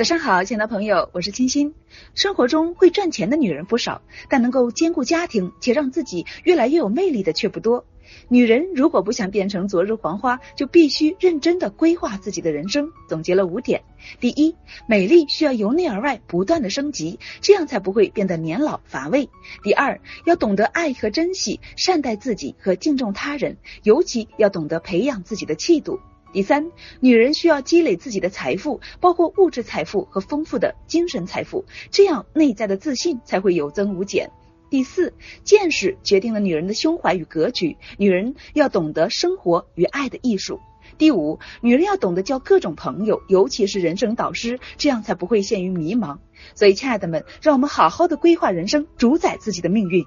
早上好，亲爱的朋友，我是清新。生活中会赚钱的女人不少，但能够兼顾家庭且让自己越来越有魅力的却不多。女人如果不想变成昨日黄花，就必须认真的规划自己的人生。总结了五点：第一，美丽需要由内而外不断的升级，这样才不会变得年老乏味；第二，要懂得爱和珍惜，善待自己和敬重他人，尤其要懂得培养自己的气度。第三，女人需要积累自己的财富，包括物质财富和丰富的精神财富，这样内在的自信才会有增无减。第四，见识决定了女人的胸怀与格局，女人要懂得生活与爱的艺术。第五，女人要懂得交各种朋友，尤其是人生导师，这样才不会陷于迷茫。所以，亲爱的们，让我们好好的规划人生，主宰自己的命运。